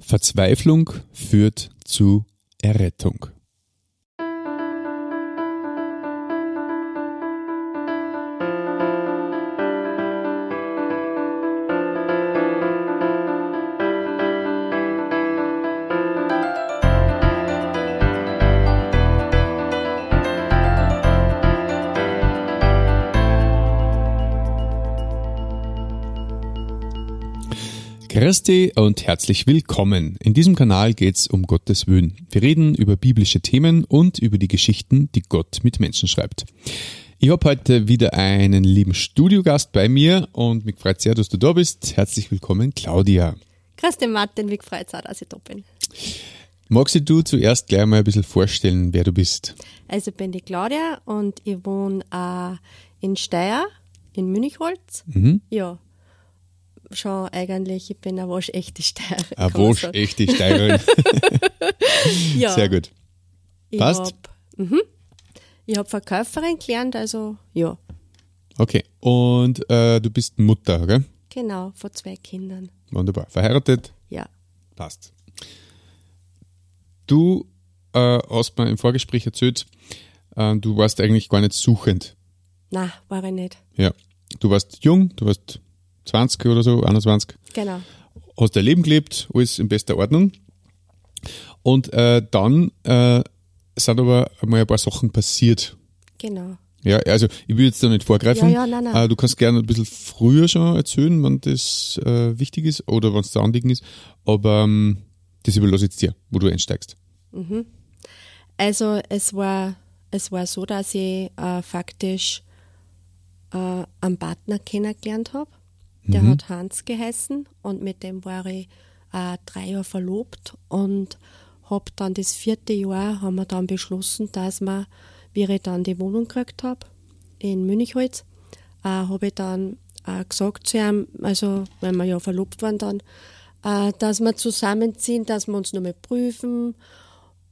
Verzweiflung führt zu Errettung. Christi und herzlich willkommen. In diesem Kanal geht's um Gottes Willen. Wir reden über biblische Themen und über die Geschichten, die Gott mit Menschen schreibt. Ich habe heute wieder einen lieben Studiogast bei mir und mich freut sehr, dass du da bist. Herzlich willkommen, Claudia. Christi Martin, mich freut es dass ich da bin. Magst du zuerst gleich mal ein bisschen vorstellen, wer du bist? Also ich bin die Claudia und ich wohne äh, in Steyr, in Münchholz. Mhm. Ja, schon eigentlich, ich bin eine waschechte Steirerin. Eine waschechte Steirerin. ja. Sehr gut. Passt? Ich habe mhm. hab Verkäuferin gelernt, also ja. Okay, und äh, du bist Mutter, gell? Genau, von zwei Kindern. Wunderbar. Verheiratet? Ja. Passt. Du äh, hast mir im Vorgespräch erzählt, äh, du warst eigentlich gar nicht suchend. Na, war ich nicht. Ja. Du warst jung, du warst 20 oder so, 21. Genau. Hast dein Leben gelebt, alles in bester Ordnung. Und äh, dann äh, sind aber mal ein paar Sachen passiert. Genau. Ja, also ich will jetzt da nicht vorgreifen. Ja, ja, nein, nein. Äh, du kannst gerne ein bisschen früher schon erzählen, wenn das äh, wichtig ist oder wenn es da Anliegen ist. Aber ähm, das überlasse ich dir, wo du einsteigst. Mhm. Also es war, es war so, dass ich äh, faktisch äh, einen Partner kennengelernt habe. Der mhm. hat Hans geheißen und mit dem war ich äh, drei Jahre verlobt und habe dann das vierte Jahr haben wir dann beschlossen, dass wir, wie ich dann die Wohnung gekriegt habe in Münchholz, äh, habe ich dann äh, gesagt zu ihm, also wenn wir ja verlobt waren dann, äh, dass wir zusammenziehen, dass wir uns nochmal prüfen.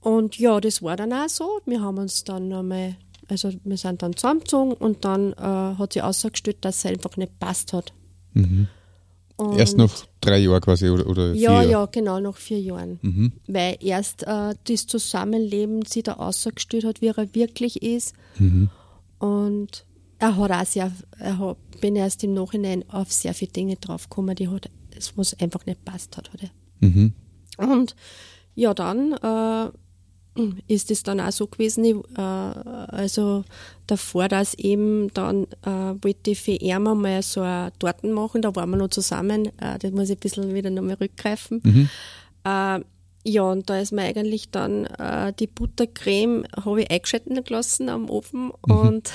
Und ja, das war dann auch so. Wir haben uns dann nochmal, also wir sind dann zusammengezogen und dann äh, hat sie ausgestellt, dass es einfach nicht passt hat Mhm. erst nach drei Jahren quasi oder, oder vier Ja, Jahr. ja, genau, nach vier Jahren. Mhm. Weil erst äh, das Zusammenleben sie da ausgestellt hat, wie er wirklich ist. Mhm. Und er hat auch sehr, er hat, bin erst im Nachhinein auf sehr viele Dinge draufgekommen, die hat, was einfach nicht passt hat. Hat mhm. Und ja, dann äh, ist es dann auch so gewesen, ich, äh, also davor, dass eben dann äh, wollte ich für ihn mal so eine Torten machen, da waren wir noch zusammen, äh, das muss ich ein bisschen wieder nochmal rückgreifen. Mhm. Äh, ja, und da ist mir eigentlich dann äh, die Buttercreme, habe ich eingeschalten gelassen am Ofen mhm. und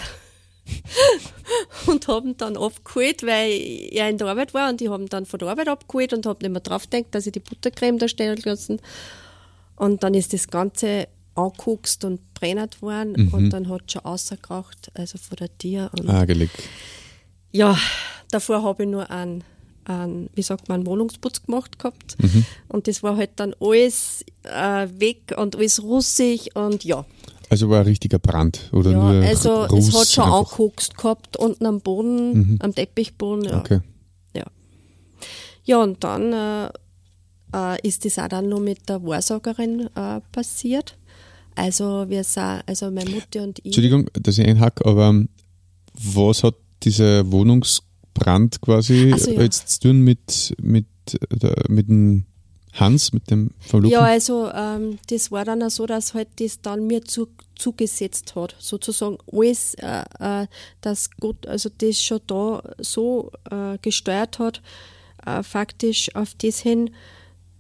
und haben dann abgeholt, weil er in der Arbeit war und die haben dann von der Arbeit abgeholt und habe nicht mehr drauf gedacht, dass ich die Buttercreme da stehen gelassen und dann ist das Ganze anguckst und brennt worden mhm. und dann hat es schon rausgekracht, also von der Tier. Und Argelig. Ja, davor habe ich nur einen, einen, wie sagt man, einen Wohnungsputz gemacht gehabt. Mhm. Und das war halt dann alles äh, weg und alles russig und ja. Also war ein richtiger Brand oder ja, nur Also Ruß es hat schon angeguckt gehabt unten am Boden, mhm. am Teppichboden. Ja. Okay. Ja. Ja, und dann äh, äh, ist das auch dann noch mit der Wahrsagerin äh, passiert. Also wir sind, also meine Mutter und ich. Entschuldigung, dass ich einhacke, aber ähm, was hat dieser Wohnungsbrand quasi so, ja. jetzt zu tun mit, mit, äh, mit dem Hans, mit dem Verlobten? Ja, also ähm, das war dann auch so, dass halt das dann mir zu, zugesetzt hat, sozusagen alles, äh, äh, dass Gott also das schon da so äh, gesteuert hat, äh, faktisch auf das hin,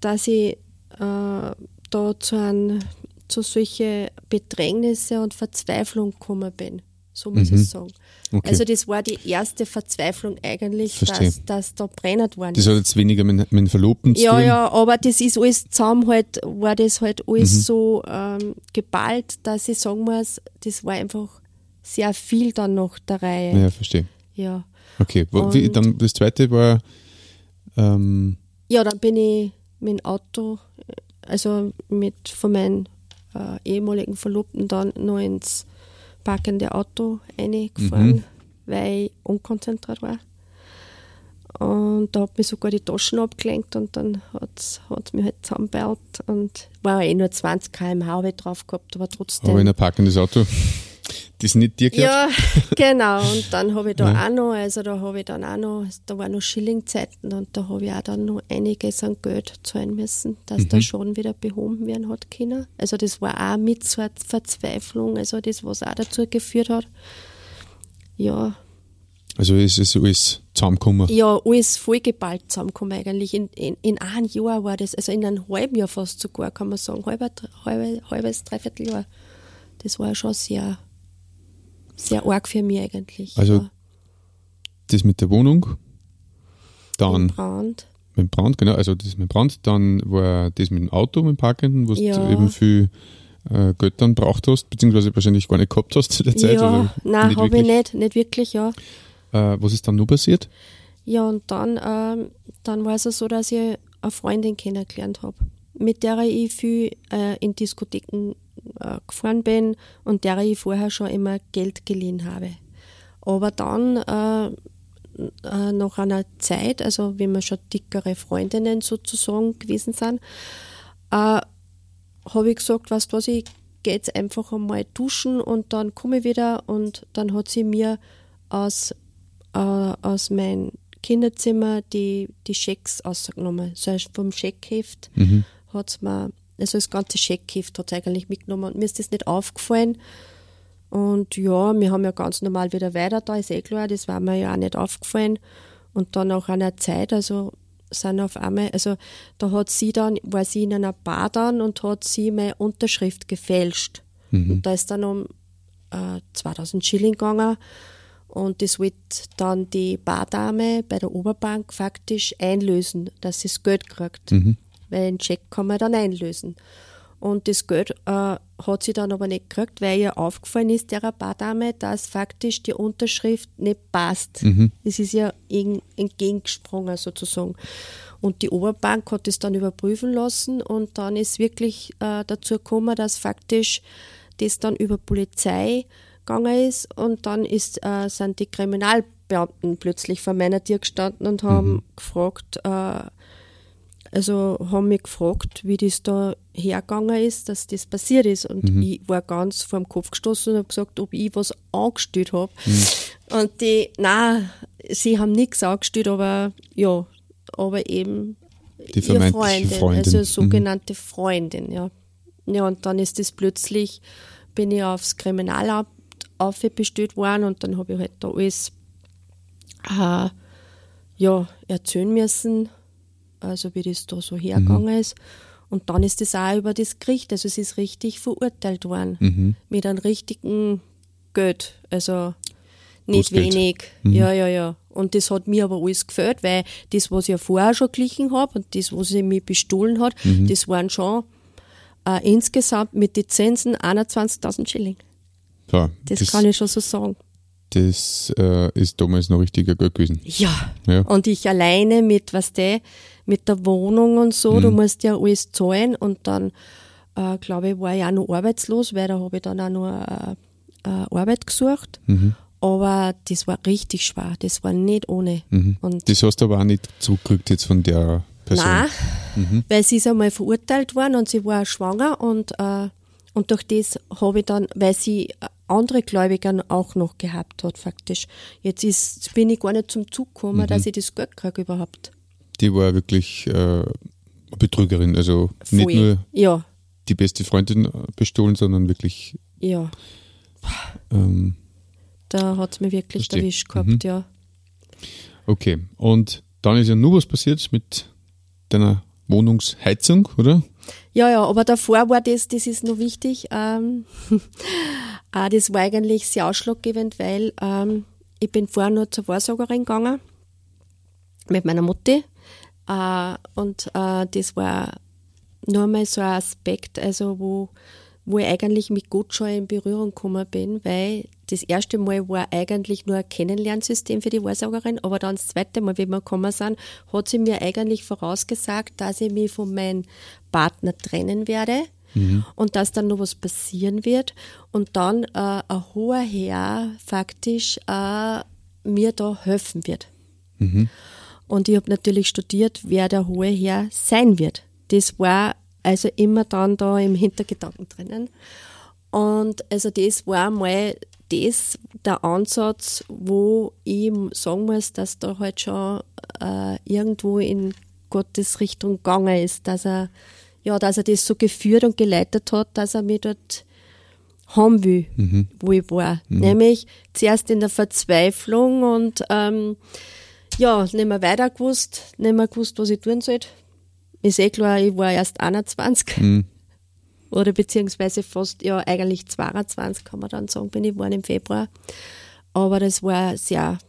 dass ich äh, da zu einem zu solchen Bedrängnisse und Verzweiflung gekommen bin. So muss mhm. ich sagen. Okay. Also das war die erste Verzweiflung eigentlich, dass, dass da brennend worden Das hat jetzt weniger mit, mit Verlobten zu ja, tun? Ja, ja, aber das ist alles zusammen halt, war das halt alles mhm. so ähm, geballt, dass ich sagen muss, das war einfach sehr viel dann noch der Reihe. Ja, verstehe. Ja. Okay, Wie, dann das zweite war... Ähm ja, dann bin ich mit dem Auto, also mit von meinem äh, ehemaligen Verlobten dann noch ins parkende Auto reingefahren, mhm. weil ich unkonzentriert war. Und da hat mir sogar die Taschen abgelenkt und dann hat es mich halt zusammengebaut und war eh nur 20 km/h habe ich drauf gehabt, aber trotzdem. Aber in ein parkendes Auto, das nicht dir gehört? Ja, genau. Und dann habe ich da ja. auch noch, also da habe ich dann auch noch, da waren noch Schillingzeiten und da habe ich auch dann noch einiges an Geld zahlen müssen, dass mhm. da schon wieder behoben werden hat können. Also das war auch mit so einer Verzweiflung, also das, was auch dazu geführt hat. Ja, also ist es alles zusammengekommen? Ja, alles vollgeballt zusammengekommen eigentlich. In, in, in einem Jahr war das, also in einem halben Jahr fast sogar, kann man sagen, halber, halbe, halbes, dreiviertel Jahr. Das war schon sehr, sehr arg für mich eigentlich. Also ja. das mit der Wohnung, dann mit Brand. Mit Brand, genau, also das mit Brand, dann war das mit dem Auto, mit dem Parkenden, wo ja. du eben viel äh, Geld dann braucht hast, beziehungsweise wahrscheinlich gar nicht gehabt hast zu der Zeit. Ja, nein, habe ich nicht, nicht wirklich, ja. Äh, was ist dann noch passiert? Ja, und dann, ähm, dann war es so, dass ich eine Freundin kennengelernt habe, mit der ich viel äh, in Diskotheken äh, gefahren bin und der ich vorher schon immer Geld geliehen habe. Aber dann, äh, äh, nach einer Zeit, also wenn wir schon dickere Freundinnen sozusagen gewesen sind, äh, habe ich gesagt, weißt du was, ich gehe jetzt einfach einmal duschen und dann komme ich wieder und dann hat sie mir aus äh, aus meinem Kinderzimmer die, die Schecks ausgenommen. Das heißt, vom Scheckheft mhm. hat es mir, also das ganze Scheckheft hat es eigentlich mitgenommen und mir ist das nicht aufgefallen. Und ja, wir haben ja ganz normal wieder weiter da, ist eh klar, das war mir ja auch nicht aufgefallen. Und dann nach einer Zeit, also sind auf einmal, also da hat sie dann, war sie in einer Bar dann und hat sie meine Unterschrift gefälscht. Mhm. Und da ist dann um äh, 2000 Schilling gegangen. Und das wird dann die Bardame bei der Oberbank faktisch einlösen, dass sie das Geld kriegt. Mhm. Weil einen Scheck kann man dann einlösen. Und das Geld äh, hat sie dann aber nicht gekriegt, weil ihr aufgefallen ist, der Bardame, dass faktisch die Unterschrift nicht passt. Mhm. Das ist ja entgegengesprungen sozusagen. Und die Oberbank hat es dann überprüfen lassen und dann ist wirklich äh, dazu gekommen, dass faktisch das dann über Polizei gegangen ist und dann ist, äh, sind die Kriminalbeamten plötzlich vor meiner Tür gestanden und haben mhm. gefragt, äh, also haben mich gefragt, wie das da hergegangen ist, dass das passiert ist. Und mhm. ich war ganz vor dem Kopf gestoßen und habe gesagt, ob ich was angestellt habe. Mhm. Und die, nein, sie haben nichts angestellt, aber ja, aber eben die ihre Freundin, Freundin, also mhm. sogenannte mhm. Freundin, ja. Ja, und dann ist das plötzlich, bin ich aufs Kriminalamt aufbestellt worden und dann habe ich halt da alles äh, ja, erzählen müssen, also wie das da so hergegangen mhm. ist. Und dann ist das auch über das Gericht, also es ist richtig verurteilt worden, mhm. mit einem richtigen Geld, also nicht Großgeld. wenig. Mhm. Ja, ja, ja. Und das hat mir aber alles gefällt, weil das, was ich ja vorher schon glichen habe und das, was sie mir bestohlen hat, mhm. das waren schon äh, insgesamt mit den Zinsen 21.000 Schilling. Ja, das, das, kann ich schon so sagen. Das äh, ist damals noch richtiger Geld gewesen. Ja. ja. Und ich alleine mit, was der, mit der Wohnung und so, mhm. du musst ja alles zahlen und dann, äh, glaube ich, war ich auch noch arbeitslos, weil da habe ich dann auch noch äh, äh, Arbeit gesucht. Mhm. Aber das war richtig schwer, das war nicht ohne. Mhm. Und das hast du aber auch nicht zurückgekriegt jetzt von der Person? Nein, mhm. weil sie ist einmal verurteilt worden und sie war schwanger und, äh, und durch das habe ich dann, weil sie andere Gläubiger auch noch gehabt hat, faktisch. Jetzt ist, bin ich gar nicht zum Zug gekommen, mhm. dass ich das Geld kriege überhaupt. Die war wirklich äh, Betrügerin, also Voll. nicht nur ja. die beste Freundin bestohlen, sondern wirklich. Ja. Ähm, da hat es mir wirklich verstehe. erwischt gehabt, mhm. ja. Okay, und dann ist ja nur was passiert mit deiner Wohnungsheizung, oder? Ja, ja, aber davor war das, das ist noch wichtig. Ähm, äh, das war eigentlich sehr ausschlaggebend, weil ähm, ich bin vorher nur zur Wahrsagerin gegangen mit meiner Mutti. Äh, und äh, das war nur mal so ein Aspekt, also wo wo ich eigentlich mit Gott schon in Berührung gekommen bin, weil das erste Mal war eigentlich nur ein Kennenlernsystem für die Wahrsagerin, aber dann das zweite Mal, wie wir gekommen sind, hat sie mir eigentlich vorausgesagt, dass ich mich von meinem Partner trennen werde. Mhm. Und dass dann noch was passieren wird und dann äh, ein hoher Herr faktisch äh, mir da helfen wird. Mhm. Und ich habe natürlich studiert, wer der hohe Herr sein wird. Das war also immer dann da im Hintergedanken drinnen. Und also das war mal das der Ansatz, wo ich sagen muss, dass da halt schon äh, irgendwo in Gottes Richtung gegangen ist, dass er ja, dass er das so geführt und geleitet hat, dass er mich dort haben will, mhm. wo ich war. Mhm. Nämlich zuerst in der Verzweiflung und ähm, ja, nicht mehr weiter gewusst, nicht mehr gewusst, was ich tun sollte. Ist eh klar, ich war erst 21. Mhm. Oder beziehungsweise fast, ja, eigentlich 22, kann man dann sagen, bin ich geworden im Februar. Aber das war sehr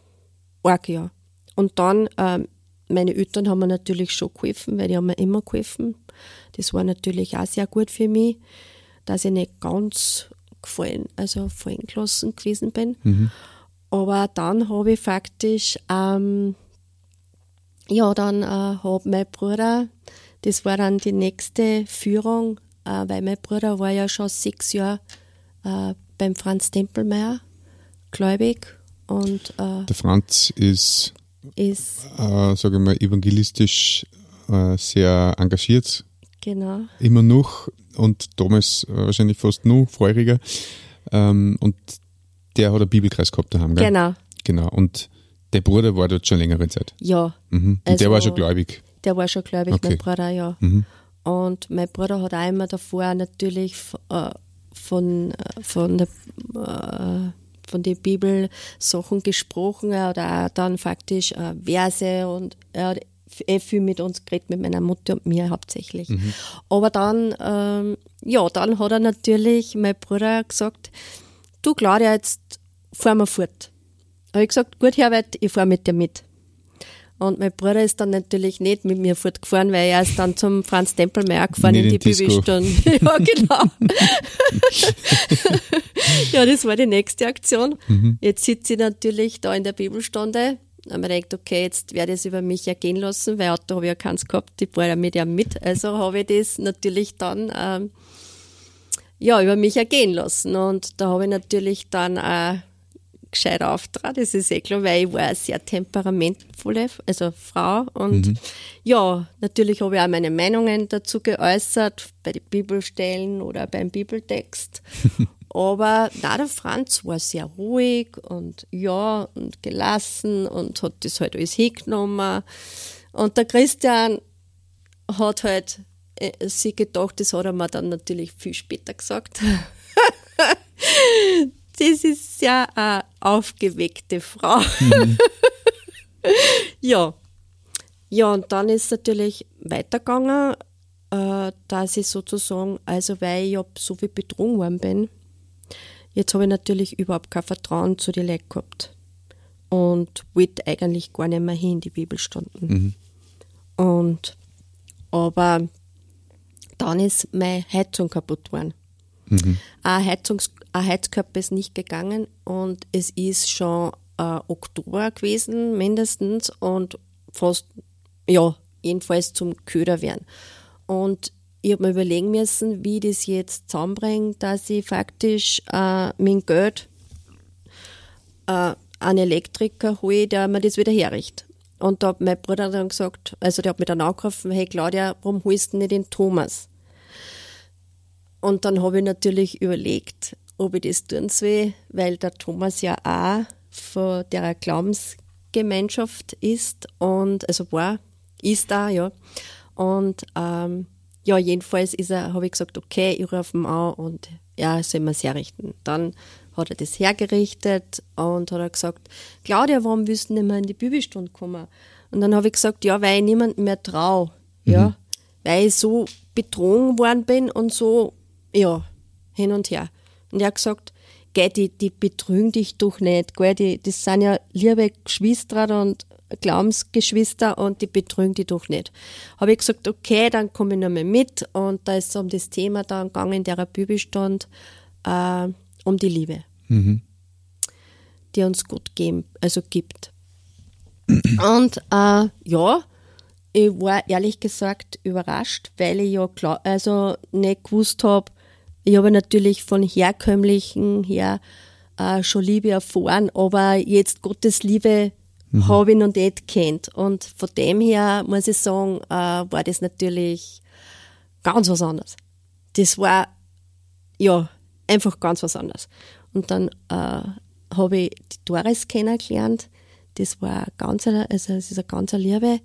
arg, ja. Und dann, ähm, meine Eltern haben mir natürlich schon geholfen, weil die haben mir immer geholfen. Das war natürlich auch sehr gut für mich, dass ich nicht ganz gefallen, also fallen gelassen gewesen bin. Mhm. Aber dann habe ich faktisch, ähm, ja, dann äh, habe mein Bruder, das war dann die nächste Führung, äh, weil mein Bruder war ja schon sechs Jahre äh, beim Franz Tempelmeier gläubig. Und, äh, Der Franz ist, ist äh, sage ich mal, evangelistisch äh, sehr engagiert. Genau. Immer noch und damals äh, wahrscheinlich fast noch feuriger. Ähm, und der hat einen Bibelkreis gehabt daheim, gell? Genau. Genau. Und der Bruder war dort schon längere Zeit. Ja. Mhm. Und also, der war schon gläubig. Der war schon gläubig, okay. mein Bruder, ja. Mhm. Und mein Bruder hat auch immer davor natürlich äh, von, von der äh, von den Bibelsachen gesprochen. Er hat auch dann faktisch äh, Verse und er hat eh viel mit uns geredet, mit meiner Mutter und mir hauptsächlich. Mhm. Aber dann, ähm, ja, dann hat er natürlich, mein Bruder gesagt, du Claudia, jetzt fahren wir fort. Habe ich gesagt, gut, Herbert, ich fahre mit dir mit. Und mein Bruder ist dann natürlich nicht mit mir fortgefahren, weil er ist dann zum Franz Tempelmeier gefahren nicht in die Bibelstunde. ja, genau. ja, das war die nächste Aktion. Mhm. Jetzt sitze ich natürlich da in der Bibelstunde. Habe ich gedacht, okay, jetzt werde ich es über mich ergehen lassen, weil Auto habe ich ja keins gehabt, ich war ja mit ja mit. Also habe ich das natürlich dann ähm, ja, über mich ergehen lassen. Und da habe ich natürlich dann auch gescheit auftrat, das ist eh klar, weil ich war eine sehr temperamentvolle, also Frau. Und mhm. ja, natürlich habe ich auch meine Meinungen dazu geäußert, bei den Bibelstellen oder beim Bibeltext. Aber na, der Franz war sehr ruhig und ja und gelassen und hat das halt alles hingenommen. Und der Christian hat halt äh, sich gedacht, das hat er mir dann natürlich viel später gesagt. das ist ja eine aufgeweckte Frau. Mhm. ja. Ja, und dann ist es natürlich weitergegangen, äh, dass ich sozusagen, also weil ich so viel betrogen worden bin, jetzt habe ich natürlich überhaupt kein Vertrauen zu den Leuten gehabt. Und wollte eigentlich gar nicht mehr hin in die Bibelstunden. Mhm. Und, aber dann ist meine Heizung kaputt geworden. Mhm. Ein, Heizungs ein Heizkörper ist nicht gegangen und es ist schon äh, Oktober gewesen, mindestens, und fast, ja, jedenfalls zum Köder werden. Und ich habe mir überlegen müssen, wie ich das jetzt zusammenbringe, dass ich faktisch äh, mein Geld äh, einen Elektriker hole, der mir das wieder herrichtet. Und da hat mein Bruder dann gesagt, also der hat mir dann angerufen, hey Claudia, warum holst du nicht den Thomas? Und dann habe ich natürlich überlegt, ob ich das tun soll, weil der Thomas ja auch von der Glaubensgemeinschaft ist und also war, ist da, ja. Und ähm, ja, jedenfalls ist er, habe ich gesagt, okay, ich rufe ihn an und ja, soll mir es herrichten. Dann hat er das hergerichtet und hat er gesagt, Claudia, warum willst du nicht mehr in die Bibelstunde kommen? Und dann habe ich gesagt, ja, weil ich niemandem mehr traue, mhm. ja, weil ich so betrogen worden bin und so ja, hin und her. Und er hat gesagt, gell, die, die betrügen dich doch nicht, gell, die, das sind ja liebe Geschwister und Glaubensgeschwister und die betrügen dich doch nicht. Habe ich gesagt, okay, dann komme ich nochmal mit und da ist es um das Thema dann gegangen, in der Bibel äh, um die Liebe, mhm. die uns Gott geben, also gibt. Und äh, ja, ich war ehrlich gesagt überrascht, weil ich ja klar, also nicht gewusst habe, ich habe natürlich von herkömmlichen her äh, schon Liebe erfahren, aber jetzt Gottes Liebe mhm. habe ich noch nicht kennt. Und von dem her muss ich sagen, äh, war das natürlich ganz was anderes. Das war, ja, einfach ganz was anderes. Und dann äh, habe ich die Doris kennengelernt. Das war ganz, also das ist eine ganz Liebe.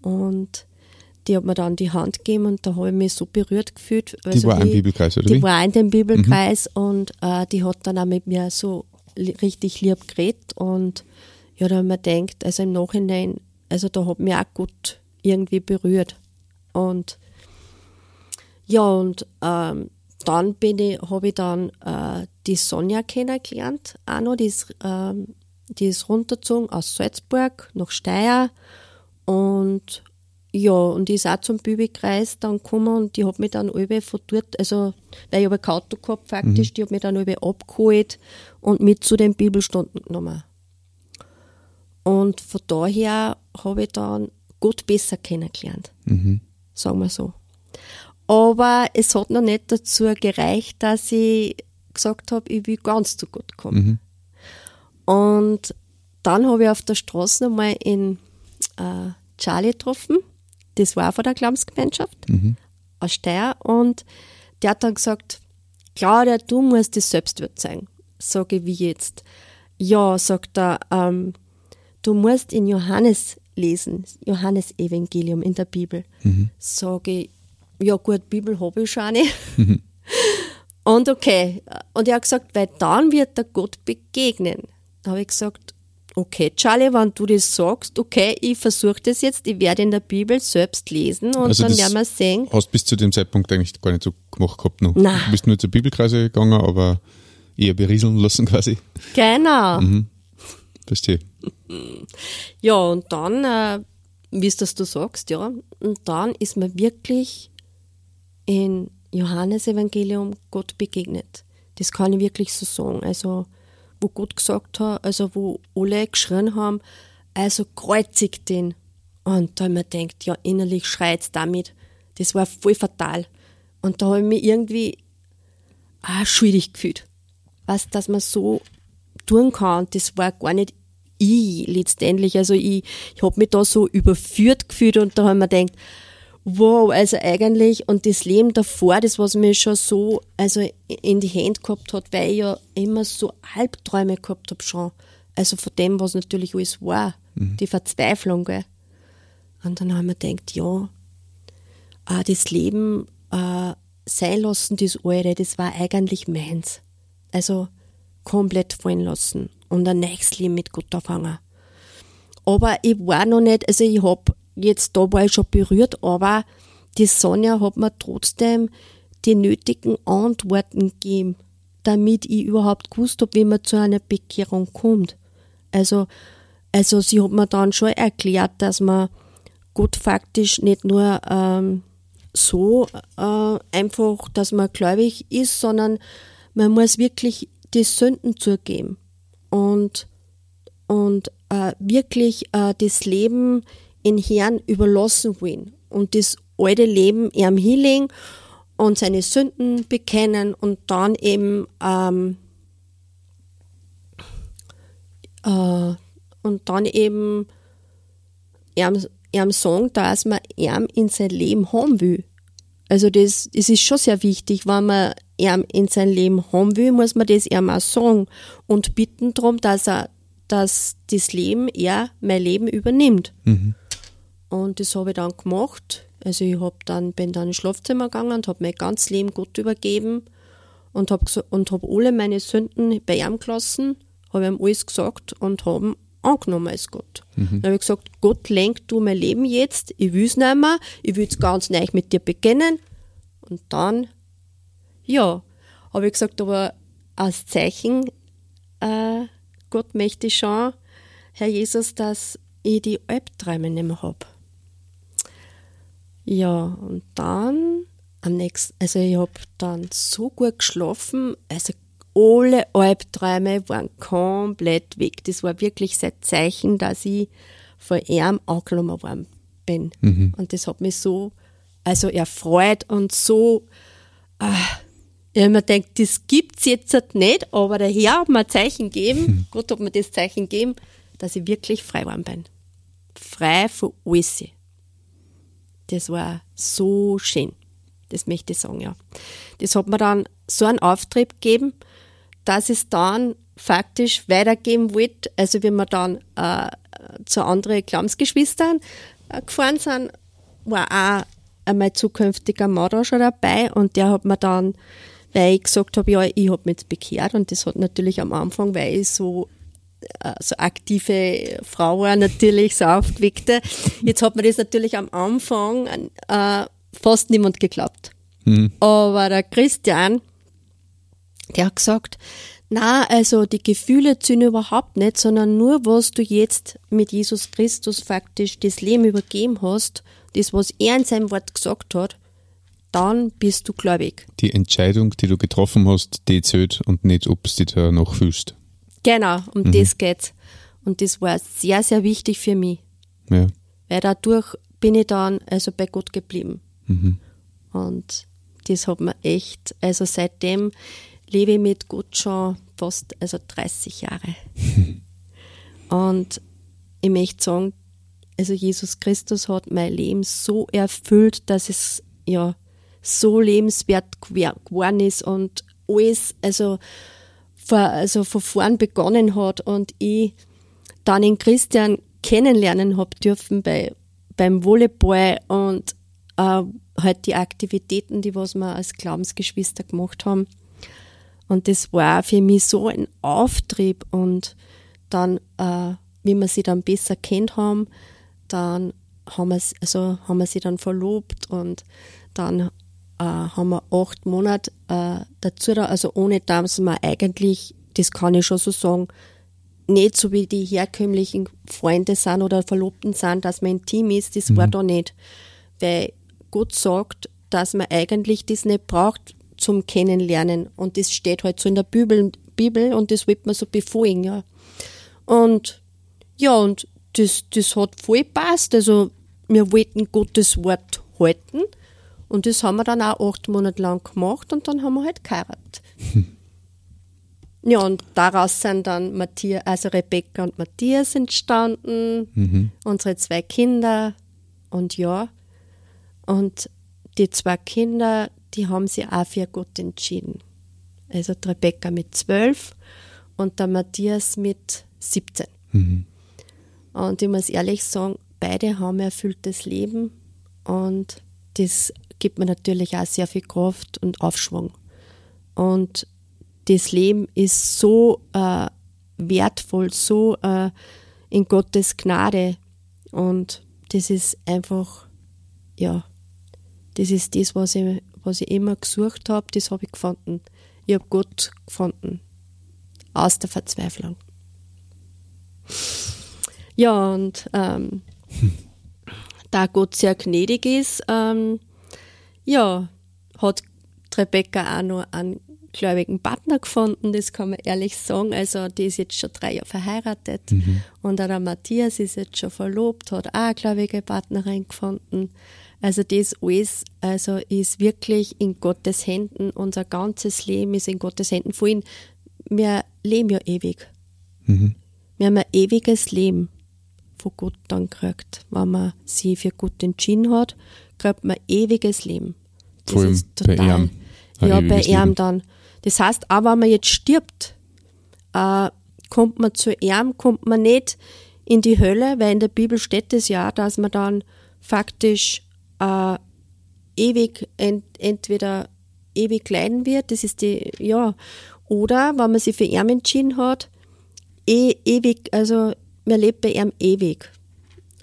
Und die hat mir dann die Hand gegeben und da habe ich mich so berührt gefühlt. Also die war die, im Bibelkreis, oder Die wie? war in dem Bibelkreis mhm. und äh, die hat dann auch mit mir so richtig lieb geredet und ja, da mir gedacht, also im Nachhinein, also da hat mich auch gut irgendwie berührt. Und ja, und ähm, dann bin ich, habe ich dann äh, die Sonja kennengelernt, auch noch, die ist, ähm, die ist runtergezogen aus Salzburg nach Steyr und ja, und die ist auch zum Bibelkreis dann gekommen und die hat mich dann alle von dort, also, weil ich habe ein Auto gehabt faktisch, mhm. die hat mich dann alle abgeholt und mit zu den Bibelstunden genommen. Und von daher habe ich dann Gott besser kennengelernt. Mhm. Sagen wir so. Aber es hat noch nicht dazu gereicht, dass ich gesagt habe, ich will ganz zu Gott kommen. Mhm. Und dann habe ich auf der Straße nochmal in äh, Charlie getroffen. Das war von der Glaubensgemeinschaft mhm. aus Steyr. Und der hat dann gesagt, Claudia, du musst das Selbstwert zeigen. Sage ich, wie jetzt? Ja, sagt er, ähm, du musst in Johannes lesen, Johannes Evangelium in der Bibel. Mhm. Sage ich, ja gut, Bibel habe ich schon nicht. Mhm. Und okay. Und er hat gesagt, weil dann wird der Gott begegnen. Da habe ich gesagt, okay, Charlie, wenn du das sagst, okay, ich versuche das jetzt, ich werde in der Bibel selbst lesen und also dann werden wir sehen. Hast bis zu dem Zeitpunkt eigentlich gar nicht so gemacht gehabt noch. Nein. Du bist nur zur Bibelkreise gegangen, aber eher berieseln lassen quasi. Genau. Mhm. Verstehe. Ja, und dann, äh, wie es das du sagst, ja, und dann ist mir wirklich in Johannes Evangelium Gott begegnet. Das kann ich wirklich so sagen. Also, wo Gott gesagt hat, also wo alle geschrien haben, also kreuzigt den. Und da habe ich mir gedacht, ja, innerlich schreit damit. Das war voll fatal. Und da habe ich mich irgendwie auch schuldig gefühlt. Was, dass man so tun kann, das war gar nicht ich letztendlich. Also ich, ich habe mich da so überführt gefühlt und da habe ich mir gedacht, wow, also eigentlich, und das Leben davor, das was mir schon so, also in die Hände gehabt hat, weil ich ja immer so Albträume gehabt habe schon. Also von dem, was natürlich alles war, mhm. die Verzweiflung, gell. Und dann haben wir gedacht, ja, äh, das Leben äh, sein lassen, das Alte, das war eigentlich meins. Also komplett fallen lassen und ein nächstes Leben mit Gott anfangen. Aber ich war noch nicht, also ich hab jetzt, da war ich schon berührt, aber die Sonja hat mir trotzdem die nötigen Antworten gegeben, damit ich überhaupt gewusst habe, wie man zu einer Bekehrung kommt. Also, also sie hat mir dann schon erklärt, dass man Gott faktisch nicht nur ähm, so äh, einfach, dass man gläubig ist, sondern man muss wirklich die Sünden zugeben und, und äh, wirklich äh, das Leben in Herrn überlassen wollen und das alte Leben ihm hinlegen und seine Sünden bekennen und dann eben ähm, äh, und dann eben ihm, ihm sagen, dass man ihm in sein Leben haben will. Also das, das ist schon sehr wichtig, wenn man ihm in sein Leben haben will, muss man das ihm auch sagen und bitten darum, dass er, dass das Leben er mein Leben übernimmt. Mhm. Und das habe ich dann gemacht. Also ich hab dann, bin dann ins Schlafzimmer gegangen und habe mein ganzes Leben Gott übergeben und habe und hab alle meine Sünden bei ihm gelassen, habe ihm alles gesagt und habe angenommen als Gott. Mhm. Dann habe ich gesagt, Gott lenkt du mein Leben jetzt, ich will es nicht mehr, ich will es ganz neu mit dir beginnen. Und dann, ja, habe ich gesagt, aber als Zeichen, äh, Gott möchte schon, Herr Jesus, dass ich die Albträume nicht mehr habe. Ja, und dann am nächsten, also ich habe dann so gut geschlafen, also alle Albträume waren komplett weg. Das war wirklich sein Zeichen, dass ich von ihm angenommen worden bin. Mhm. Und das hat mich so also erfreut und so, äh, ich habe mir gedacht, das gibt es jetzt nicht, aber der Herr hat mir ein Zeichen gegeben, mhm. Gott hat mir das Zeichen gegeben, dass ich wirklich frei geworden bin. Frei von alles. Das war so schön. Das möchte ich sagen, ja. Das hat mir dann so einen Auftrieb gegeben, dass es dann faktisch weitergeben wollte. Also, wenn wir dann äh, zu anderen Glaubensgeschwistern äh, gefahren sind, war auch mein zukünftiger Mann schon dabei und der hat mir dann, weil ich gesagt habe, ja, ich habe mich jetzt bekehrt und das hat natürlich am Anfang, weil ich so äh, so aktive Frau war, natürlich so aufgeweckte. Jetzt hat mir das natürlich am Anfang äh, fast niemand geglaubt. Mhm. Aber der Christian, der hat gesagt, na, also die Gefühle zünden überhaupt nicht, sondern nur, was du jetzt mit Jesus Christus faktisch das Leben übergeben hast, das, was er in seinem Wort gesagt hat, dann bist du gläubig. Die Entscheidung, die du getroffen hast, die zählt und nicht, ob du dich noch fühlst. Genau, um mhm. das geht's. Und das war sehr, sehr wichtig für mich. Ja. Weil dadurch bin ich dann also bei Gott geblieben. Mhm. Und das hat mir echt, also seitdem lebe ich mit Gott schon fast also 30 Jahre. Und ich möchte sagen, also Jesus Christus hat mein Leben so erfüllt, dass es ja so lebenswert geworden ist und alles, also, vor, also von vorn begonnen hat und ich dann den Christian kennenlernen habe dürfen bei, beim Volleyball und äh, halt die Aktivitäten, die was wir als Glaubensgeschwister gemacht haben. Und das war für mich so ein Auftrieb und dann, äh, wie wir sie dann besser kennt haben, dann haben wir, also haben wir sie dann verlobt und dann äh, haben wir acht Monate äh, dazu, also ohne dass wir eigentlich, das kann ich schon so sagen, nicht so wie die herkömmlichen Freunde sind oder Verlobten sind, dass man intim ist, das mhm. war da nicht. Weil Gott sagt, dass man eigentlich das nicht braucht zum Kennenlernen. Und das steht halt so in der Bibel, Bibel und das wird man so befolgen, ja. Und ja, und das, das hat voll passt. Also wir wollten Gottes Wort halten. Und das haben wir dann auch acht Monate lang gemacht und dann haben wir halt geheiratet. Ja, und daraus sind dann Matthias, also Rebecca und Matthias entstanden, mhm. unsere zwei Kinder. Und ja, und die zwei Kinder, die haben sich auch für Gott entschieden. Also die Rebecca mit zwölf und der Matthias mit 17. Mhm. Und ich muss ehrlich sagen, beide haben ein erfülltes Leben und das gibt mir natürlich auch sehr viel Kraft und Aufschwung. Und das Leben ist so äh, wertvoll, so äh, in Gottes Gnade und das ist einfach, ja, das ist das, was ich, was ich immer gesucht habe, das habe ich gefunden. Ich habe Gott gefunden. Aus der Verzweiflung. Ja, und ähm, da Gott sehr gnädig ist, ähm, ja, hat Rebecca auch noch einen gläubigen Partner gefunden, das kann man ehrlich sagen. Also die ist jetzt schon drei Jahre verheiratet mhm. und auch der Matthias ist jetzt schon verlobt, hat auch eine gläubige Partnerin gefunden. Also das alles also ist wirklich in Gottes Händen. Unser ganzes Leben ist in Gottes Händen. Vorhin, wir leben ja ewig. Mhm. Wir haben ein ewiges Leben von Gott dann gekriegt. Wenn man sich für Gott entschieden hat, kriegt man ewiges Leben. Das Vor allem ist total, bei ihm. Ja, bei ihm dann. Das heißt, auch wenn man jetzt stirbt, äh, kommt man zu ihm, kommt man nicht in die Hölle, weil in der Bibel steht es ja, dass man dann faktisch äh, ewig ent, entweder ewig leiden wird, das ist die, ja, oder wenn man sich für ihn entschieden hat, eh, ewig, also man lebt bei ihm ewig.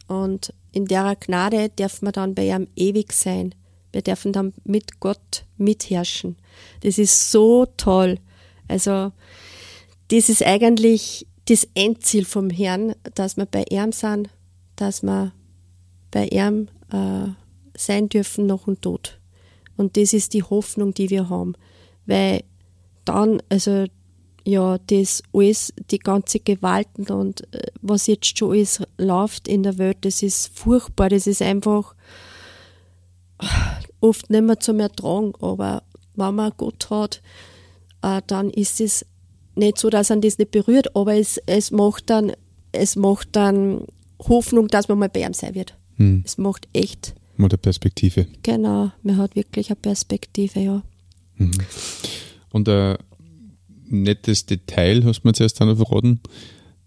Und in der Gnade darf man dann bei ihm ewig sein. Wir dürfen dann mit Gott mitherrschen. Das ist so toll. Also, das ist eigentlich das Endziel vom Herrn, dass wir bei ihm sind, dass wir bei ihm äh, sein dürfen nach dem Tod. Und das ist die Hoffnung, die wir haben. Weil dann, also ja, das alles, die ganze Gewalten und äh, was jetzt schon alles läuft in der Welt, das ist furchtbar, das ist einfach oft nicht mehr zum Ertragen, aber wenn man Gott hat, äh, dann ist es nicht so, dass man das nicht berührt, aber es, es macht dann es macht dann Hoffnung, dass man mal bei ihm sein wird. Hm. Es macht echt, Mit der Perspektive. genau, man hat wirklich eine Perspektive, ja. Und ein nettes Detail hast du mir zuerst noch verraten,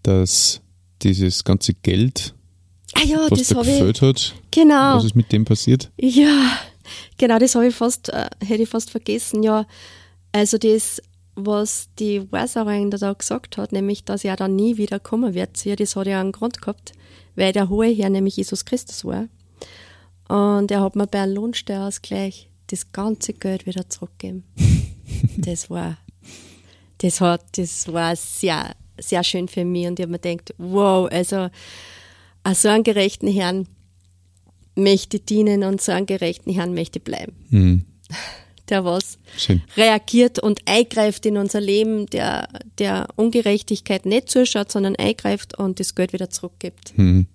dass dieses ganze Geld, Ah ja, was das da ich, gefällt hat, genau. was ist mit dem passiert? Ja, genau, das habe ich fast, äh, hätte ich fast vergessen. Ja, also das, was die Wahrsagerin da, gesagt hat, nämlich, dass er dann nie wieder kommen wird ihr, das hat ja einen Grund gehabt, weil der hohe Herr nämlich Jesus Christus war. Und er hat mir bei einem Lohnsteuerausgleich das ganze Geld wieder zurückgegeben. das war, das hat, das war sehr, sehr schön für mich und ich habe mir gedacht, wow, also, an so einen gerechten Herrn möchte ich dienen und so einen gerechten Herrn möchte ich bleiben. Hm. Der was Schön. reagiert und eingreift in unser Leben, der, der Ungerechtigkeit nicht zuschaut, sondern eingreift und das Geld wieder zurückgibt. Hm.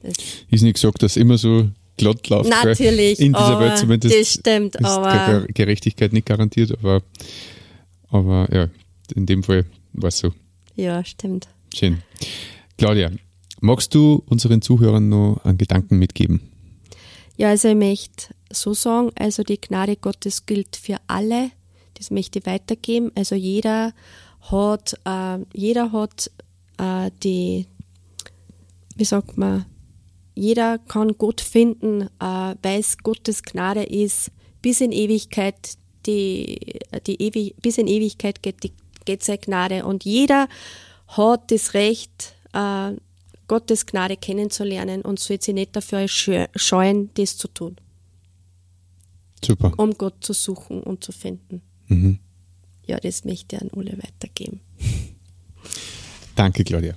Das, Ist nicht gesagt, dass immer so läuft. gell? Natürlich, In dieser Welt zumindest. das stimmt, ist aber- Ger- Gerechtigkeit nicht garantiert, aber, aber ja, in dem Fall war es so. ja, stimmt. Schön. Claudia, magst du unseren Zuhörern noch einen Gedanken mitgeben? Ja, also ich möchte so sagen, also die Gnade Gottes gilt für alle. Das möchte ich weitergeben. Also jeder hat, äh, jeder hat äh, die, wie sagt man, jeder kann Gott finden, äh, weil es Gottes Gnade ist, bis in Ewigkeit, die, die Ewig, bis in Ewigkeit geht, die, geht seine Gnade und jeder hat das Recht, äh, Gottes Gnade kennenzulernen und soll sich nicht dafür scheu- scheuen, das zu tun, Super. um Gott zu suchen und zu finden. Mhm. Ja, das möchte ich an Ulle weitergeben. Danke, Claudia.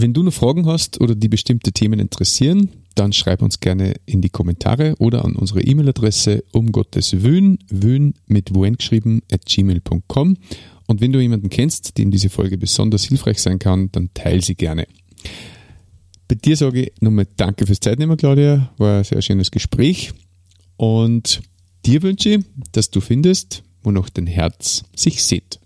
Wenn du noch Fragen hast oder die bestimmte Themen interessieren, dann schreib uns gerne in die Kommentare oder an unsere E-Mail-Adresse um Gottes Wün, Wün mit Wun geschrieben, at gmail.com. Und wenn du jemanden kennst, dem diese Folge besonders hilfreich sein kann, dann teil sie gerne. Bei dir sage ich nochmal Danke fürs Zeitnehmen, Claudia. War ein sehr schönes Gespräch. Und dir wünsche ich, dass du findest, wo noch dein Herz sich sieht.